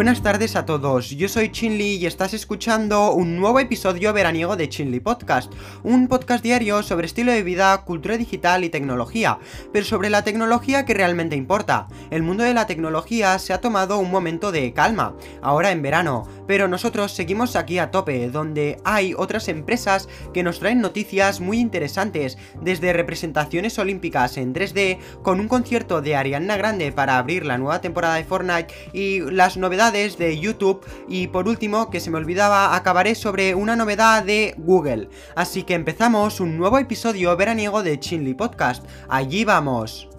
Buenas tardes a todos, yo soy Chinli y estás escuchando un nuevo episodio veraniego de Chinli Podcast, un podcast diario sobre estilo de vida, cultura digital y tecnología, pero sobre la tecnología que realmente importa. El mundo de la tecnología se ha tomado un momento de calma, ahora en verano, pero nosotros seguimos aquí a tope, donde hay otras empresas que nos traen noticias muy interesantes, desde representaciones olímpicas en 3D, con un concierto de Ariana Grande para abrir la nueva temporada de Fortnite y las novedades de YouTube y por último, que se me olvidaba, acabaré sobre una novedad de Google. Así que empezamos un nuevo episodio veraniego de Chinly Podcast. Allí vamos.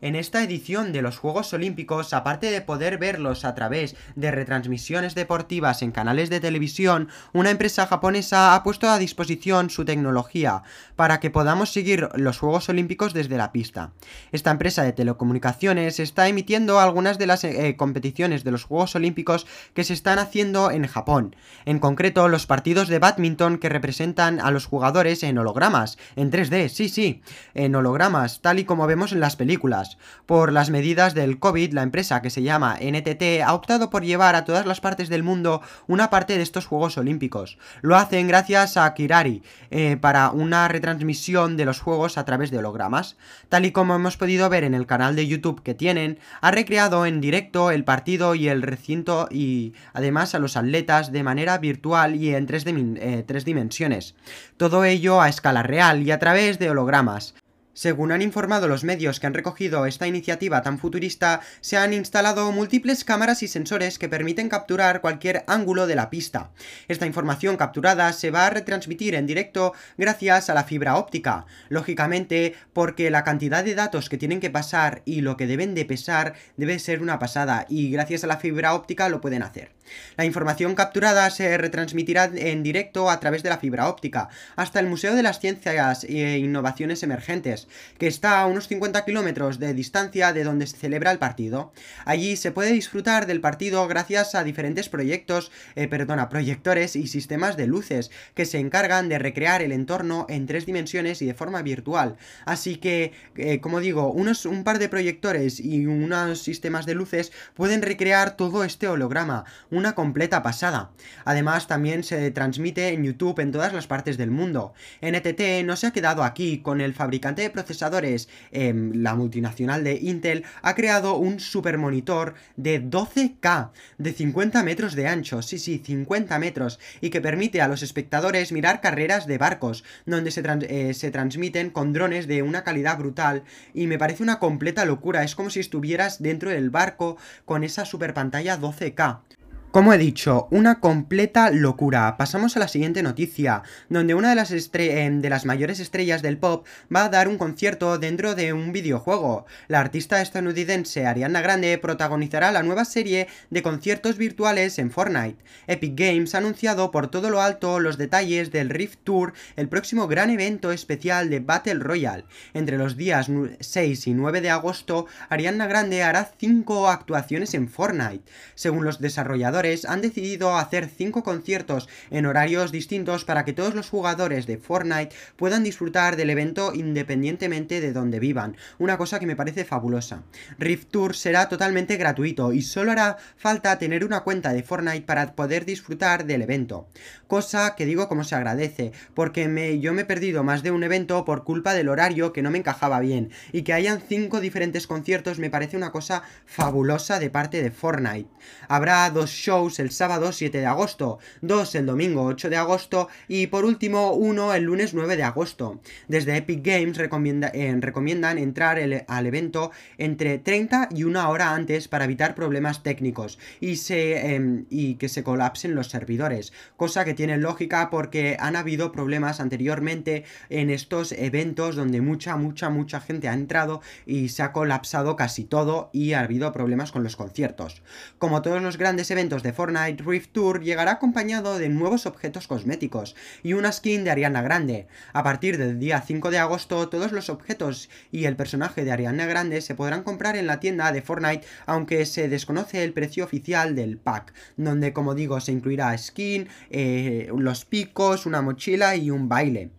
En esta edición de los Juegos Olímpicos, aparte de poder verlos a través de retransmisiones deportivas en canales de televisión, una empresa japonesa ha puesto a disposición su tecnología para que podamos seguir los Juegos Olímpicos desde la pista. Esta empresa de telecomunicaciones está emitiendo algunas de las eh, competiciones de los Juegos Olímpicos que se están haciendo en Japón, en concreto los partidos de badminton que representan a los jugadores en hologramas, en 3D, sí, sí, en hologramas, tal y como vemos en las películas. Por las medidas del COVID, la empresa que se llama NTT ha optado por llevar a todas las partes del mundo una parte de estos Juegos Olímpicos. Lo hacen gracias a Kirari, eh, para una retransmisión de los Juegos a través de hologramas. Tal y como hemos podido ver en el canal de YouTube que tienen, ha recreado en directo el partido y el recinto y además a los atletas de manera virtual y en tres, eh, tres dimensiones. Todo ello a escala real y a través de hologramas. Según han informado los medios que han recogido esta iniciativa tan futurista, se han instalado múltiples cámaras y sensores que permiten capturar cualquier ángulo de la pista. Esta información capturada se va a retransmitir en directo gracias a la fibra óptica, lógicamente porque la cantidad de datos que tienen que pasar y lo que deben de pesar debe ser una pasada y gracias a la fibra óptica lo pueden hacer. La información capturada se retransmitirá en directo a través de la fibra óptica hasta el Museo de las Ciencias e Innovaciones Emergentes, que está a unos 50 kilómetros de distancia de donde se celebra el partido. Allí se puede disfrutar del partido gracias a diferentes proyectos, eh, perdona, proyectores y sistemas de luces que se encargan de recrear el entorno en tres dimensiones y de forma virtual. Así que, eh, como digo, unos, un par de proyectores y unos sistemas de luces pueden recrear todo este holograma una completa pasada. Además, también se transmite en YouTube en todas las partes del mundo. NTT no se ha quedado aquí, con el fabricante procesadores, em, la multinacional de Intel, ha creado un super monitor de 12K, de 50 metros de ancho, sí, sí, 50 metros, y que permite a los espectadores mirar carreras de barcos, donde se, eh, se transmiten con drones de una calidad brutal, y me parece una completa locura, es como si estuvieras dentro del barco con esa super pantalla 12K. Como he dicho, una completa locura. Pasamos a la siguiente noticia, donde una de las, em, de las mayores estrellas del pop va a dar un concierto dentro de un videojuego. La artista estadounidense Ariana Grande protagonizará la nueva serie de conciertos virtuales en Fortnite. Epic Games ha anunciado por todo lo alto los detalles del Rift Tour, el próximo gran evento especial de Battle Royale. Entre los días 6 y 9 de agosto, Ariana Grande hará 5 actuaciones en Fortnite. Según los desarrolladores, han decidido hacer 5 conciertos en horarios distintos para que todos los jugadores de Fortnite puedan disfrutar del evento independientemente de donde vivan, una cosa que me parece fabulosa. Rift Tour será totalmente gratuito y solo hará falta tener una cuenta de Fortnite para poder disfrutar del evento, cosa que digo como se agradece, porque me, yo me he perdido más de un evento por culpa del horario que no me encajaba bien, y que hayan 5 diferentes conciertos me parece una cosa fabulosa de parte de Fortnite. Habrá dos shows el sábado 7 de agosto, dos el domingo 8 de agosto y por último uno el lunes 9 de agosto. Desde Epic Games eh, recomiendan entrar al evento entre 30 y una hora antes para evitar problemas técnicos em, y que se colapsen los servidores, cosa que tiene lógica porque han habido problemas anteriormente en estos eventos donde mucha, mucha, mucha gente ha entrado y se ha colapsado casi todo y ha habido problemas con los conciertos. Como todos los grandes eventos de Fortnite, Rift Tour llegará acompañado de nuevos objetos cosméticos y una skin de Ariana Grande. A partir del día 5 de agosto, todos los objetos y el personaje de Ariana Grande se podrán comprar en la tienda de Fortnite, aunque se desconoce el precio oficial del pack, donde como digo se incluirá skin, eh, los picos, una mochila y un baile.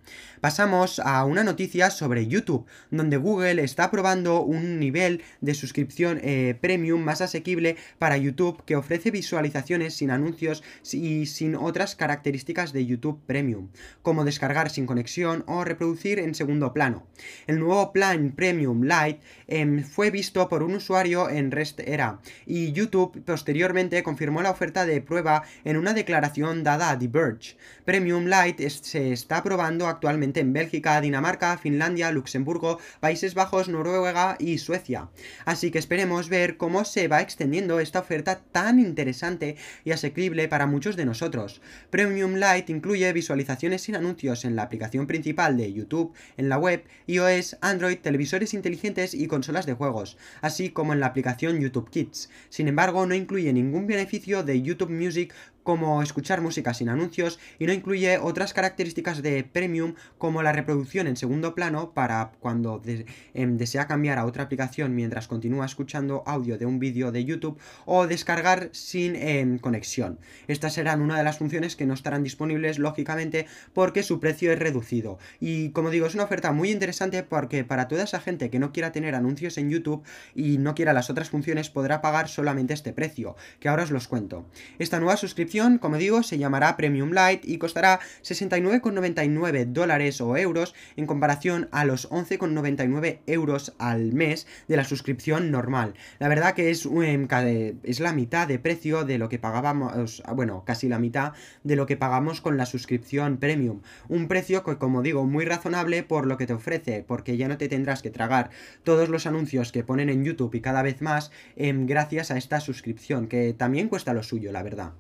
Pasamos a una noticia sobre YouTube, donde Google está probando un nivel de suscripción eh, premium más asequible para YouTube que ofrece visualizaciones sin anuncios y sin otras características de YouTube Premium, como descargar sin conexión o reproducir en segundo plano. El nuevo plan Premium Lite em, fue visto por un usuario en Rest Era y YouTube posteriormente confirmó la oferta de prueba en una declaración dada a The Verge. Premium Lite se está probando actualmente en Bélgica, Dinamarca, Finlandia, Luxemburgo, Países Bajos, Noruega y Suecia. Así que esperemos ver cómo se va extendiendo esta oferta tan interesante y asequible para muchos de nosotros. Premium Lite incluye visualizaciones sin anuncios en la aplicación principal de YouTube, en la web, iOS, Android, televisores inteligentes y consolas de juegos, así como en la aplicación YouTube Kids. Sin embargo, no incluye ningún beneficio de YouTube Music como escuchar música sin anuncios y no incluye otras características de Premium como la reproducción en segundo plano para cuando em, desea cambiar a otra aplicación mientras continúa escuchando audio de un vídeo de YouTube o descargar sin em, conexión. Estas serán una de las funciones que no estarán disponibles lógicamente porque su precio es reducido y como digo es una oferta muy interesante porque para toda esa gente que no quiera tener anuncios en YouTube y no quiera las otras funciones podrá pagar solamente este precio que ahora os los cuento. Esta nueva suscripción como digo, se llamará Premium Lite y costará 69,99 dólares o euros en comparación a los 11,99 euros al mes de la suscripción normal. La verdad que es, es la mitad de precio de lo que pagábamos, bueno, casi la mitad de lo que pagamos con la suscripción Premium. Un precio que, como digo, muy razonable por lo que te ofrece, porque ya no te tendrás que tragar todos los anuncios que ponen en YouTube y cada vez más em, gracias a esta suscripción, que también cuesta lo suyo, la verdad.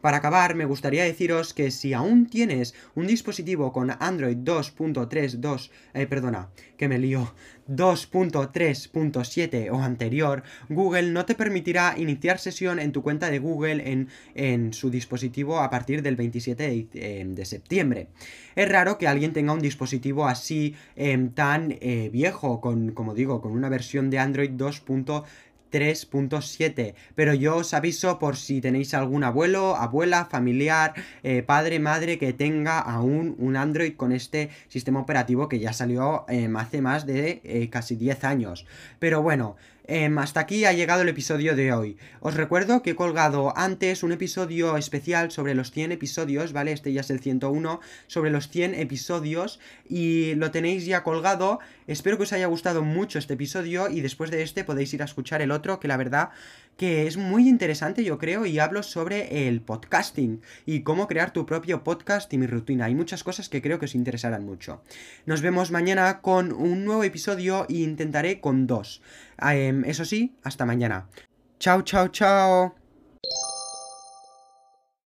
Para acabar, me gustaría deciros que si aún tienes un dispositivo con Android 2.32, eh, perdona, que me lío, 2.3.7 o anterior, Google no te permitirá iniciar sesión en tu cuenta de Google en, en su dispositivo a partir del 27 de, eh, septiembre. Es raro que alguien tenga un dispositivo así em, tan eh, viejo, con, como digo, con una versión de Android 2.3 3.7. Pero yo os aviso por si tenéis algún abuelo, abuela, familiar, eh, padre, madre que tenga aún un Android con este sistema operativo que ya salió em, hace más de eh, casi 10 años. Pero bueno, Em, hasta aquí ha llegado el episodio de hoy. Os recuerdo que he colgado antes un episodio especial sobre los 100 episodios, ¿vale? Este ya es el 101, sobre los 100 episodios y lo tenéis ya colgado. Espero que os haya gustado mucho este episodio y después de este podéis ir a escuchar el otro, que la verdad que es muy interesante yo creo y hablo sobre el podcasting y cómo crear tu propio podcast y mi rutina. Hay muchas cosas que creo que os interesarán mucho. Nos vemos mañana con un nuevo episodio e intentaré con dos. Em, eso sí, hasta mañana. Chao, chao, chao.